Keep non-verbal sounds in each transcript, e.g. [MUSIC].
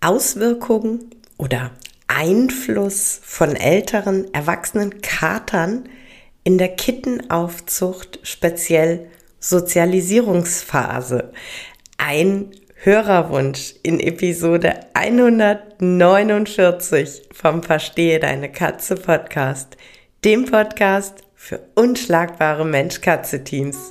Auswirkungen oder Einfluss von älteren, erwachsenen Katern in der Kittenaufzucht, speziell Sozialisierungsphase. Ein Hörerwunsch in Episode 149 vom Verstehe deine Katze Podcast, dem Podcast für unschlagbare Mensch-Katze-Teams.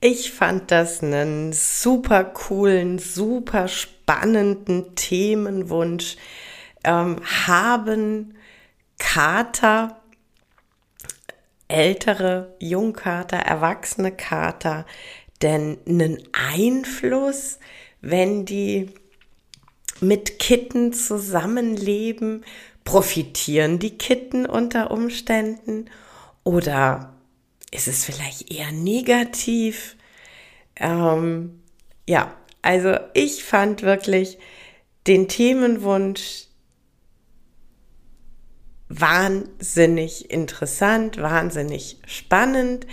Ich fand das einen super coolen, super spannenden Themenwunsch. Ähm, haben Kater, ältere Jungkater, erwachsene Kater denn einen Einfluss, wenn die mit Kitten zusammenleben? Profitieren die Kitten unter Umständen? Oder ist es vielleicht eher negativ? Ähm, ja, also ich fand wirklich den Themenwunsch wahnsinnig interessant, wahnsinnig spannend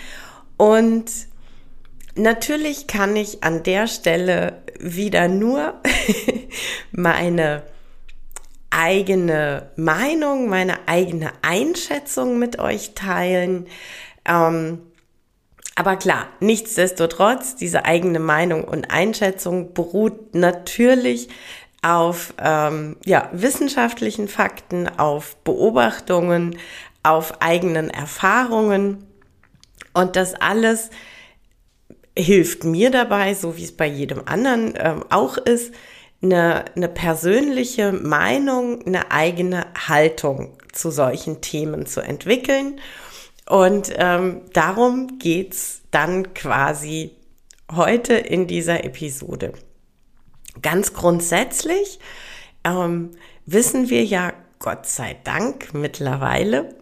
und natürlich kann ich an der Stelle wieder nur [LAUGHS] meine eigene Meinung, meine eigene Einschätzung mit euch teilen. Ähm, aber klar, nichtsdestotrotz, diese eigene Meinung und Einschätzung beruht natürlich auf ähm, ja, wissenschaftlichen Fakten, auf Beobachtungen, auf eigenen Erfahrungen. Und das alles hilft mir dabei, so wie es bei jedem anderen ähm, auch ist, eine, eine persönliche Meinung, eine eigene Haltung zu solchen Themen zu entwickeln und ähm, darum geht's dann quasi heute in dieser Episode. Ganz grundsätzlich ähm, wissen wir ja Gott sei Dank mittlerweile,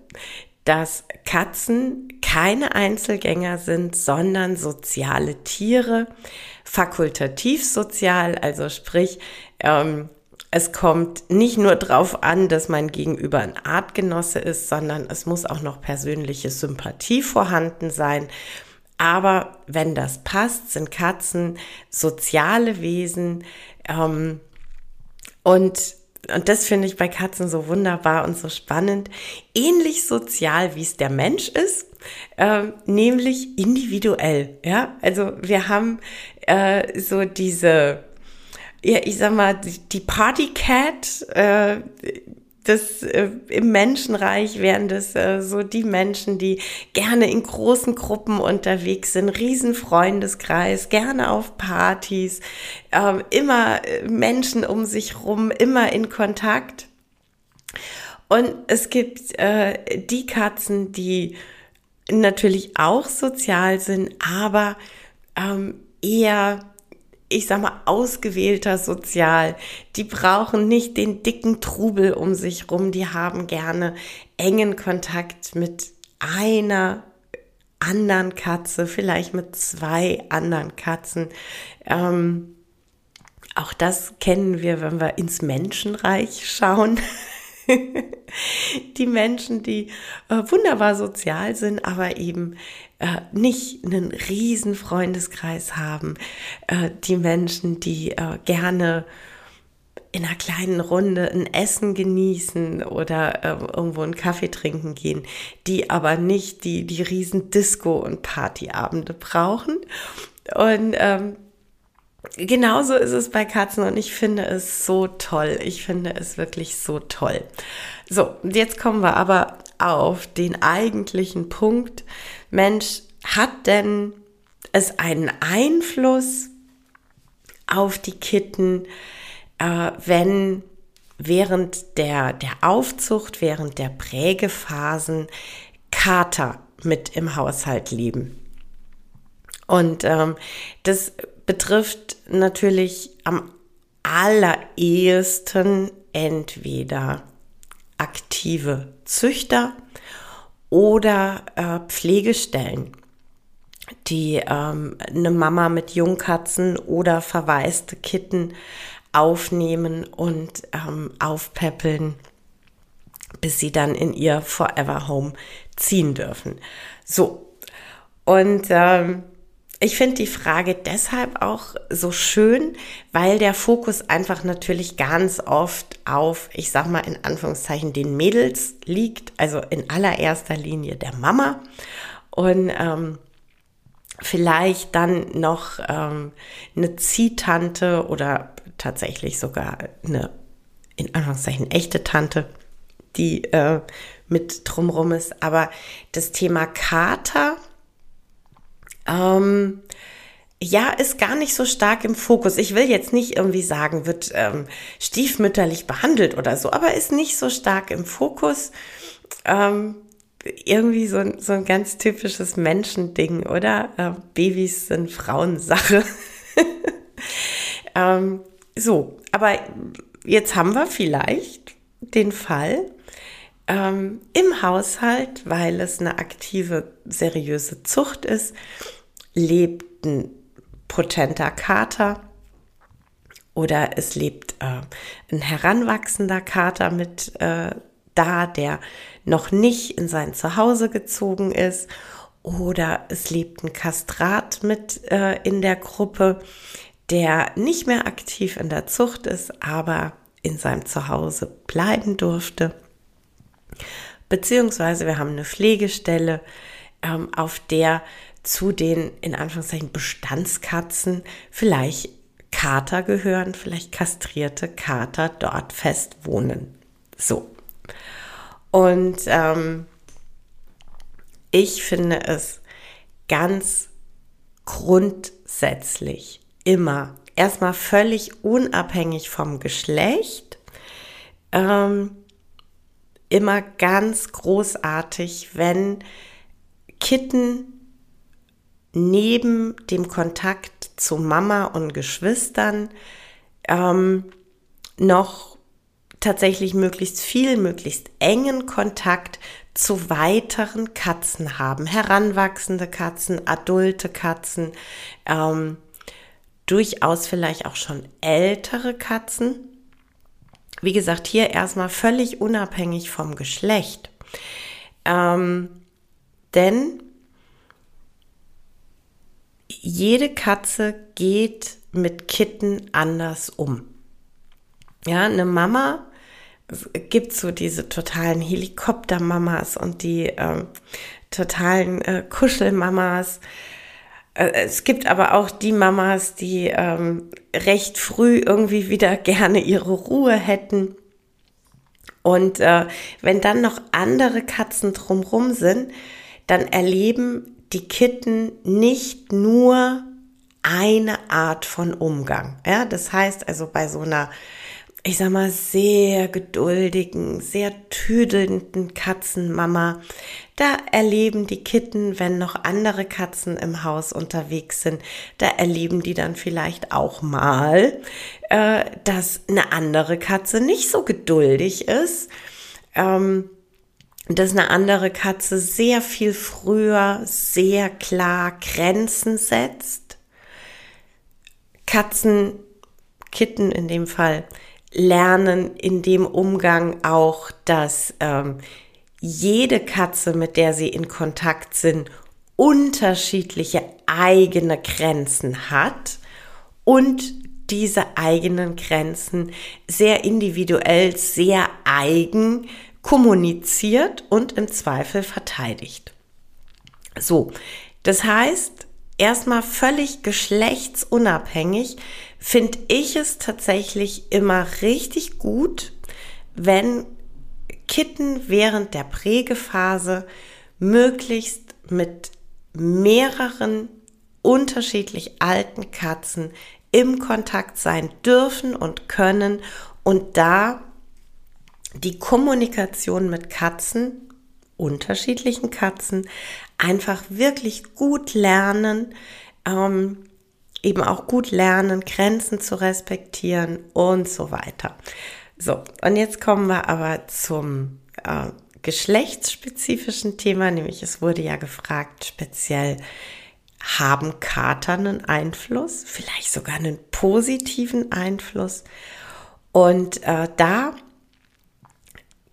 dass Katzen keine Einzelgänger sind, sondern soziale Tiere, fakultativ sozial, also sprich, ähm, es kommt nicht nur darauf an, dass mein Gegenüber ein Artgenosse ist, sondern es muss auch noch persönliche Sympathie vorhanden sein. Aber wenn das passt, sind Katzen soziale Wesen. Ähm, und, und das finde ich bei Katzen so wunderbar und so spannend. Ähnlich sozial, wie es der Mensch ist, äh, nämlich individuell. Ja, also wir haben äh, so diese ja, ich sag mal, die Partycat, äh, das äh, im Menschenreich wären das äh, so die Menschen, die gerne in großen Gruppen unterwegs sind, Riesenfreundeskreis, gerne auf Partys, äh, immer Menschen um sich rum, immer in Kontakt. Und es gibt äh, die Katzen, die natürlich auch sozial sind, aber ähm, eher ich sag mal, ausgewählter sozial. Die brauchen nicht den dicken Trubel um sich rum. Die haben gerne engen Kontakt mit einer anderen Katze, vielleicht mit zwei anderen Katzen. Ähm, auch das kennen wir, wenn wir ins Menschenreich schauen. [LAUGHS] [LAUGHS] die Menschen, die äh, wunderbar sozial sind, aber eben äh, nicht einen riesen Freundeskreis haben. Äh, die Menschen, die äh, gerne in einer kleinen Runde ein Essen genießen oder äh, irgendwo einen Kaffee trinken gehen, die aber nicht die, die riesen Disco- und Partyabende brauchen. Und ähm, genauso ist es bei Katzen und ich finde es so toll. Ich finde es wirklich so toll. So, jetzt kommen wir aber auf den eigentlichen Punkt. Mensch, hat denn es einen Einfluss auf die Kitten, äh, wenn während der, der Aufzucht, während der Prägephasen Kater mit im Haushalt leben? Und ähm, das betrifft natürlich am allerersten entweder aktive Züchter oder äh, Pflegestellen, die ähm, eine Mama mit Jungkatzen oder verwaiste Kitten aufnehmen und ähm, aufpäppeln, bis sie dann in ihr Forever Home ziehen dürfen. So, und ähm, ich finde die Frage deshalb auch so schön, weil der Fokus einfach natürlich ganz oft auf, ich sag mal in Anführungszeichen, den Mädels liegt, also in allererster Linie der Mama und ähm, vielleicht dann noch ähm, eine Ziehtante oder tatsächlich sogar eine in Anführungszeichen echte Tante, die äh, mit drumrum ist. Aber das Thema Kater ähm, ja, ist gar nicht so stark im Fokus. Ich will jetzt nicht irgendwie sagen, wird ähm, stiefmütterlich behandelt oder so, aber ist nicht so stark im Fokus. Ähm, irgendwie so, ein, so ein ganz typisches Menschending, oder? Äh, Babys sind Frauensache. [LAUGHS] ähm, so, aber jetzt haben wir vielleicht den Fall, ähm, im Haushalt, weil es eine aktive, seriöse Zucht ist, lebt ein potenter Kater oder es lebt äh, ein heranwachsender Kater mit äh, da, der noch nicht in sein Zuhause gezogen ist oder es lebt ein Kastrat mit äh, in der Gruppe, der nicht mehr aktiv in der Zucht ist, aber in seinem Zuhause bleiben durfte. Beziehungsweise wir haben eine Pflegestelle, ähm, auf der zu den in Anführungszeichen Bestandskatzen vielleicht Kater gehören, vielleicht kastrierte Kater dort fest wohnen. So. Und ähm, ich finde es ganz grundsätzlich immer erstmal völlig unabhängig vom Geschlecht ähm, immer ganz großartig, wenn Kitten neben dem Kontakt zu Mama und Geschwistern ähm, noch tatsächlich möglichst viel, möglichst engen Kontakt zu weiteren Katzen haben. Heranwachsende Katzen, adulte Katzen, ähm, durchaus vielleicht auch schon ältere Katzen wie gesagt, hier erstmal völlig unabhängig vom Geschlecht. Ähm, denn jede Katze geht mit Kitten anders um. Ja, eine Mama, gibt so diese totalen Helikoptermamas und die ähm, totalen äh, Kuschelmamas. Äh, es gibt aber auch die Mamas, die ähm, recht früh irgendwie wieder [LAUGHS] gerne ihre Ruhe hätten. Und äh, wenn dann noch andere Katzen drumrum sind, dann erleben die Kitten nicht nur eine Art von Umgang. Ja, das heißt also bei so einer ich sag mal, sehr geduldigen, sehr tüdelnden Katzenmama. Da erleben die Kitten, wenn noch andere Katzen im Haus unterwegs sind, da erleben die dann vielleicht auch mal, äh, dass eine andere Katze nicht so geduldig ist. Ähm, dass eine andere Katze sehr viel früher, sehr klar Grenzen setzt. Katzen, Kitten in dem Fall, lernen in dem Umgang auch, dass ähm, jede Katze, mit der sie in Kontakt sind, unterschiedliche eigene Grenzen hat und diese eigenen Grenzen sehr individuell, sehr eigen kommuniziert und im Zweifel verteidigt. So, das heißt, erstmal völlig geschlechtsunabhängig finde ich es tatsächlich immer richtig gut, wenn Kitten während der Prägephase möglichst mit mehreren unterschiedlich alten Katzen im Kontakt sein dürfen und können und da die Kommunikation mit Katzen, unterschiedlichen Katzen, einfach wirklich gut lernen, ähm, eben auch gut lernen, Grenzen zu respektieren und so weiter. So, und jetzt kommen wir aber zum äh, geschlechtsspezifischen Thema, nämlich es wurde ja gefragt, speziell haben Kater einen Einfluss, vielleicht sogar einen positiven Einfluss. Und äh, da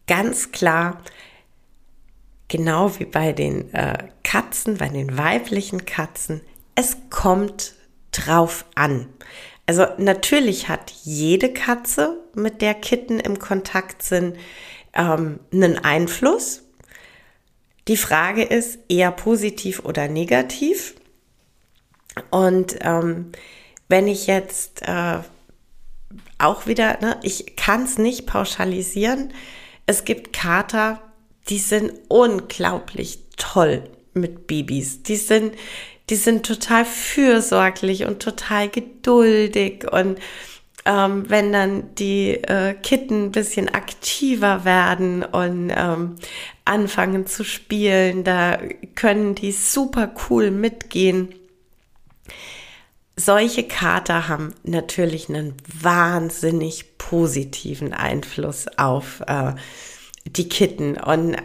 ganz klar, genau wie bei den äh, Katzen, bei den weiblichen Katzen, es kommt drauf an. Also natürlich hat jede Katze, mit der Kitten im Kontakt sind, ähm, einen Einfluss. Die Frage ist eher positiv oder negativ. Und ähm, wenn ich jetzt äh, auch wieder, ne, ich kann es nicht pauschalisieren. Es gibt Kater, die sind unglaublich toll mit Babys. Die sind, die sind total fürsorglich und total geduldig und ähm, wenn dann die äh, Kitten ein bisschen aktiver werden und ähm, anfangen zu spielen, da können die super cool mitgehen. Solche Kater haben natürlich einen wahnsinnig positiven Einfluss auf äh, die Kitten und äh,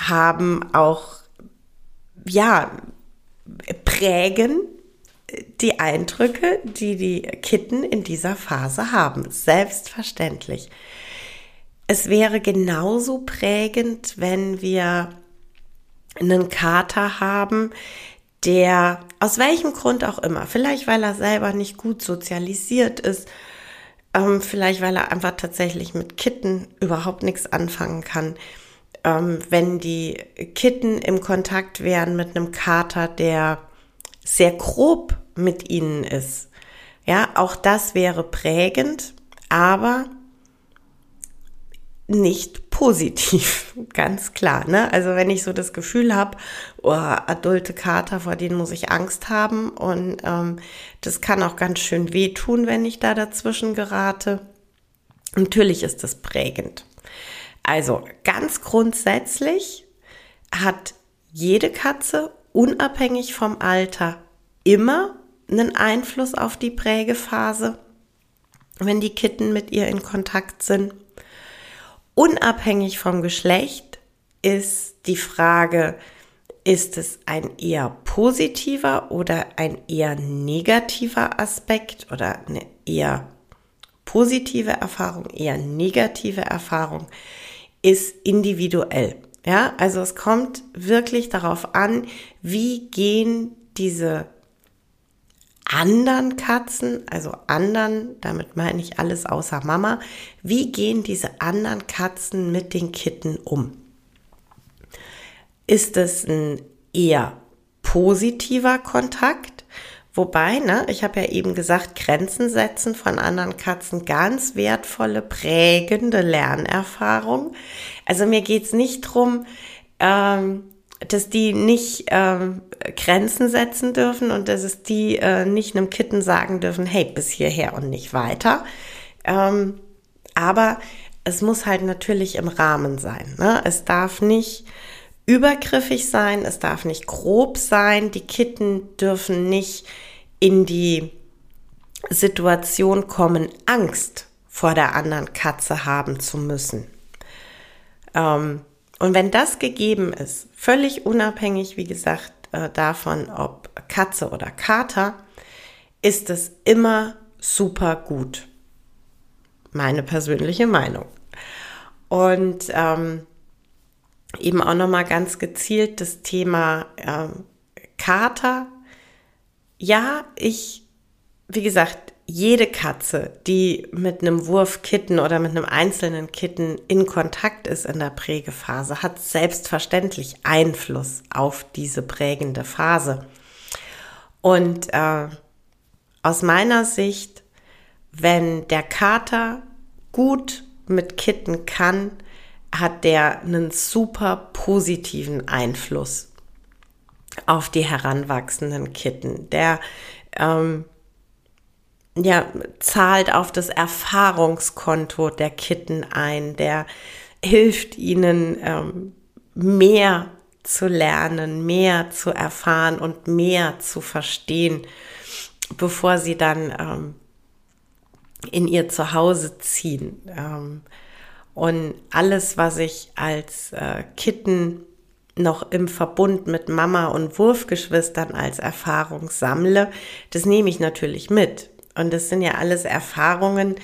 haben auch, ja, prägen die Eindrücke, die die Kitten in dieser Phase haben. Selbstverständlich. Es wäre genauso prägend, wenn wir einen Kater haben, der aus welchem Grund auch immer, vielleicht weil er selber nicht gut sozialisiert ist, ähm, vielleicht weil er einfach tatsächlich mit Kitten überhaupt nichts anfangen kann, ähm, wenn die Kitten im Kontakt wären mit einem Kater, der sehr grob mit ihnen ist. Ja, auch das wäre prägend, aber nicht positiv, [LAUGHS] ganz klar. Ne? Also wenn ich so das Gefühl habe, oh, adulte Kater, vor denen muss ich Angst haben und ähm, das kann auch ganz schön wehtun, wenn ich da dazwischen gerate. Natürlich ist das prägend. Also ganz grundsätzlich hat jede Katze unabhängig vom Alter immer einen Einfluss auf die Prägephase, wenn die Kitten mit ihr in Kontakt sind. Unabhängig vom Geschlecht ist die Frage, ist es ein eher positiver oder ein eher negativer Aspekt oder eine eher positive Erfahrung, eher negative Erfahrung, ist individuell. Ja, also es kommt wirklich darauf an, wie gehen diese anderen Katzen, also anderen, damit meine ich alles außer Mama, wie gehen diese anderen Katzen mit den Kitten um? Ist es ein eher positiver Kontakt? Wobei, ne, ich habe ja eben gesagt, Grenzen setzen von anderen Katzen ganz wertvolle, prägende Lernerfahrung. Also mir geht's nicht drum, ähm, dass die nicht ähm, Grenzen setzen dürfen und dass es die äh, nicht einem Kitten sagen dürfen, hey, bis hierher und nicht weiter. Ähm, aber es muss halt natürlich im Rahmen sein. Ne? Es darf nicht übergriffig sein, es darf nicht grob sein. Die Kitten dürfen nicht in die Situation kommen, Angst vor der anderen Katze haben zu müssen. Ähm, und wenn das gegeben ist, völlig unabhängig, wie gesagt, äh, davon, ob Katze oder Kater, ist es immer super gut. Meine persönliche Meinung. Und ähm, eben auch nochmal ganz gezielt das Thema ähm, Kater. Ja, ich, wie gesagt, jede Katze, die mit einem Wurfkitten oder mit einem einzelnen Kitten in Kontakt ist in der Prägephase, hat selbstverständlich Einfluss auf diese prägende Phase. Und äh, aus meiner Sicht, wenn der Kater gut mit Kitten kann, hat der einen super positiven Einfluss auf die heranwachsenden Kitten. Der ähm, ja, zahlt auf das Erfahrungskonto der Kitten ein, der hilft ihnen ähm, mehr zu lernen, mehr zu erfahren und mehr zu verstehen, bevor sie dann ähm, in ihr Zuhause ziehen. Ähm, und alles, was ich als äh, Kitten noch im Verbund mit Mama und Wurfgeschwistern als Erfahrung sammle, das nehme ich natürlich mit. Und das sind ja alles Erfahrungen,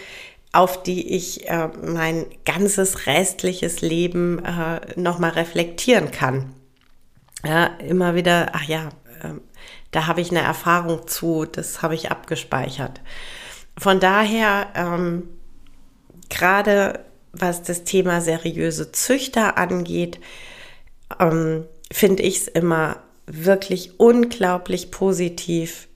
auf die ich äh, mein ganzes restliches Leben äh, nochmal reflektieren kann. Ja, immer wieder, ach ja, äh, da habe ich eine Erfahrung zu, das habe ich abgespeichert. Von daher, ähm, gerade was das Thema seriöse Züchter angeht, ähm, finde ich es immer wirklich unglaublich positiv,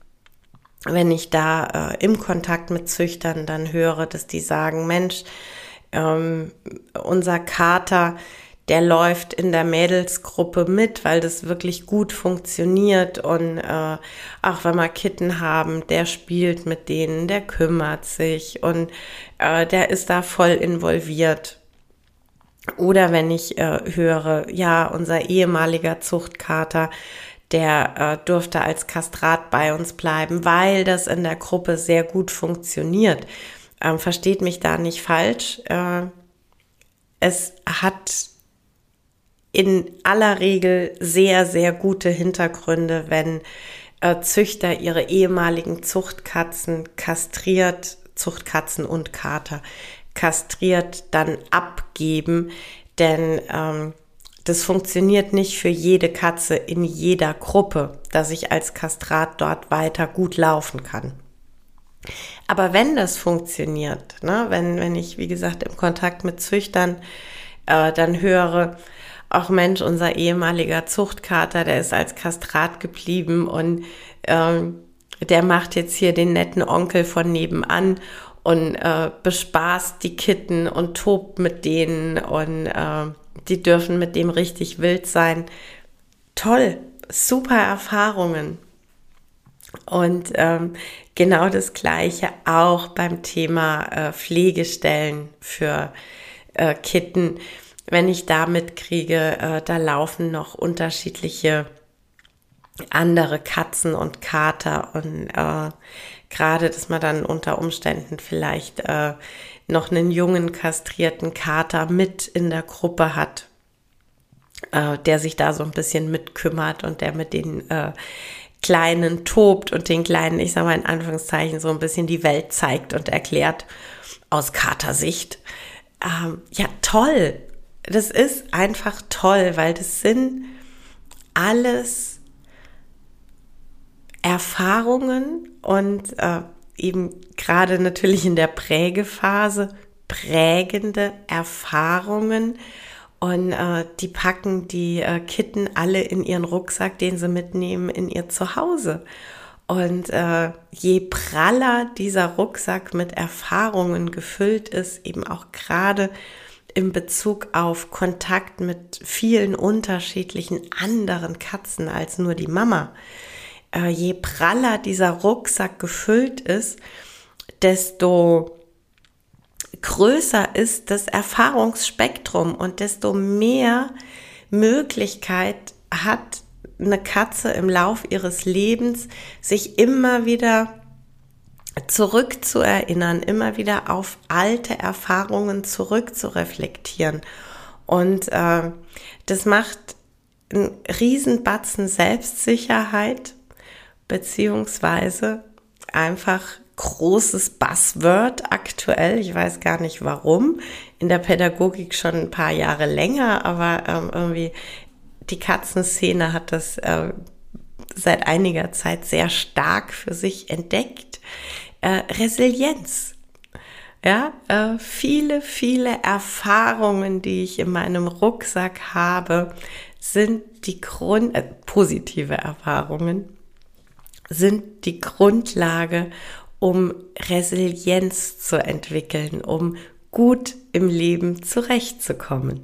wenn ich da äh, im Kontakt mit Züchtern dann höre, dass die sagen, Mensch, ähm, unser Kater, der läuft in der Mädelsgruppe mit, weil das wirklich gut funktioniert und äh, auch wenn wir Kitten haben, der spielt mit denen, der kümmert sich und äh, der ist da voll involviert. Oder wenn ich äh, höre, ja, unser ehemaliger Zuchtkater, der äh, durfte als Kastrat bei uns bleiben, weil das in der Gruppe sehr gut funktioniert. Ähm, versteht mich da nicht falsch. Äh, es hat in aller Regel sehr, sehr gute Hintergründe, wenn äh, Züchter ihre ehemaligen Zuchtkatzen kastriert, Zuchtkatzen und Kater kastriert dann abgeben, denn ähm, das funktioniert nicht für jede Katze in jeder Gruppe, dass ich als Kastrat dort weiter gut laufen kann. Aber wenn das funktioniert, ne, wenn, wenn ich, wie gesagt, im Kontakt mit Züchtern äh, dann höre, auch Mensch, unser ehemaliger Zuchtkater, der ist als Kastrat geblieben und ähm, der macht jetzt hier den netten Onkel von nebenan und äh, bespaßt die Kitten und tobt mit denen und äh, die dürfen mit dem richtig wild sein. Toll, super Erfahrungen. Und ähm, genau das Gleiche auch beim Thema äh, Pflegestellen für äh, Kitten. Wenn ich da mitkriege, äh, da laufen noch unterschiedliche andere Katzen und Kater und äh, gerade, dass man dann unter Umständen vielleicht äh, noch einen jungen kastrierten Kater mit in der Gruppe hat, äh, der sich da so ein bisschen mitkümmert und der mit den äh, Kleinen tobt und den Kleinen, ich sage mal in Anführungszeichen, so ein bisschen die Welt zeigt und erklärt aus Katersicht. Ähm, ja, toll. Das ist einfach toll, weil das sind alles Erfahrungen und äh, eben gerade natürlich in der Prägephase prägende Erfahrungen und äh, die packen die äh, Kitten alle in ihren Rucksack, den sie mitnehmen, in ihr Zuhause. Und äh, je praller dieser Rucksack mit Erfahrungen gefüllt ist, eben auch gerade in Bezug auf Kontakt mit vielen unterschiedlichen anderen Katzen als nur die Mama, äh, je praller dieser Rucksack gefüllt ist, desto größer ist das Erfahrungsspektrum und desto mehr Möglichkeit hat eine Katze im Lauf ihres Lebens, sich immer wieder zurückzuerinnern, immer wieder auf alte Erfahrungen zurückzureflektieren. Und äh, das macht einen Riesenbatzen Selbstsicherheit beziehungsweise einfach großes Buzzword aktuell. Ich weiß gar nicht warum. In der Pädagogik schon ein paar Jahre länger, aber ähm, irgendwie die Katzenszene hat das äh, seit einiger Zeit sehr stark für sich entdeckt. Äh, Resilienz. Ja, äh, viele, viele Erfahrungen, die ich in meinem Rucksack habe, sind die Grund, äh, positive Erfahrungen, sind die Grundlage, um Resilienz zu entwickeln, um gut im Leben zurechtzukommen.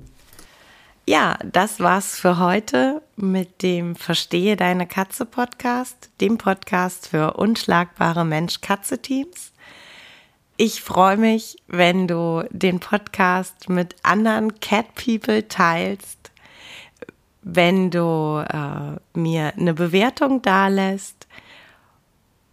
Ja, das war's für heute mit dem Verstehe deine Katze Podcast, dem Podcast für unschlagbare Mensch-Katze-Teams. Ich freue mich, wenn du den Podcast mit anderen Cat People teilst, wenn du äh, mir eine Bewertung dalässt